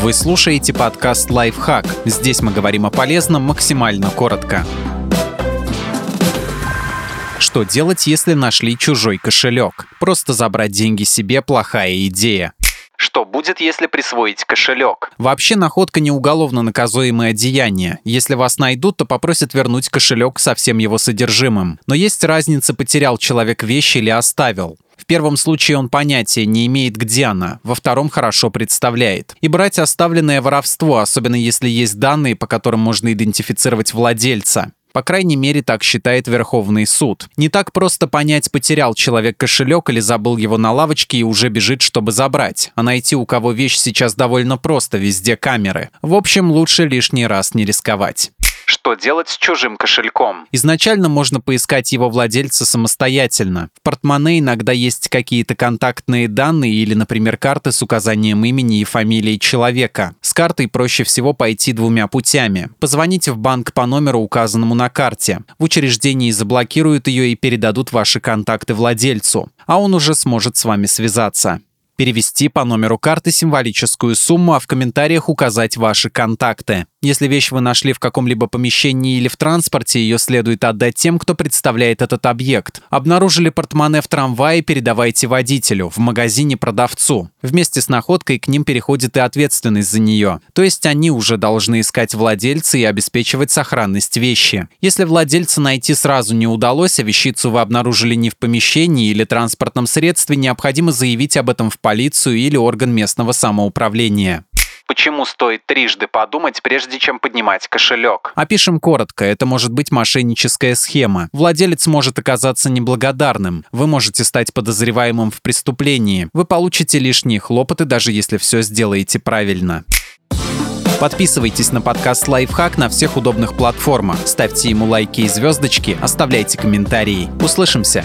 Вы слушаете подкаст «Лайфхак». Здесь мы говорим о полезном максимально коротко. Что делать, если нашли чужой кошелек? Просто забрать деньги себе – плохая идея. Что будет, если присвоить кошелек? Вообще находка не уголовно наказуемое деяние. Если вас найдут, то попросят вернуть кошелек со всем его содержимым. Но есть разница, потерял человек вещи или оставил. Первом случае он понятия не имеет, где она, во втором хорошо представляет. И брать оставленное воровство, особенно если есть данные, по которым можно идентифицировать владельца. По крайней мере, так считает Верховный суд. Не так просто понять, потерял человек кошелек или забыл его на лавочке и уже бежит, чтобы забрать. А найти у кого вещь сейчас довольно просто, везде камеры. В общем, лучше лишний раз не рисковать что делать с чужим кошельком. Изначально можно поискать его владельца самостоятельно. В портмоне иногда есть какие-то контактные данные или, например, карты с указанием имени и фамилии человека. С картой проще всего пойти двумя путями. Позвоните в банк по номеру, указанному на карте. В учреждении заблокируют ее и передадут ваши контакты владельцу, а он уже сможет с вами связаться перевести по номеру карты символическую сумму, а в комментариях указать ваши контакты. Если вещь вы нашли в каком-либо помещении или в транспорте, ее следует отдать тем, кто представляет этот объект. Обнаружили портмоне в трамвае, передавайте водителю, в магазине продавцу. Вместе с находкой к ним переходит и ответственность за нее. То есть они уже должны искать владельца и обеспечивать сохранность вещи. Если владельца найти сразу не удалось, а вещицу вы обнаружили не в помещении или транспортном средстве, необходимо заявить об этом в полицию или орган местного самоуправления почему стоит трижды подумать, прежде чем поднимать кошелек. Опишем коротко, это может быть мошенническая схема. Владелец может оказаться неблагодарным. Вы можете стать подозреваемым в преступлении. Вы получите лишние хлопоты, даже если все сделаете правильно. Подписывайтесь на подкаст «Лайфхак» на всех удобных платформах. Ставьте ему лайки и звездочки, оставляйте комментарии. Услышимся!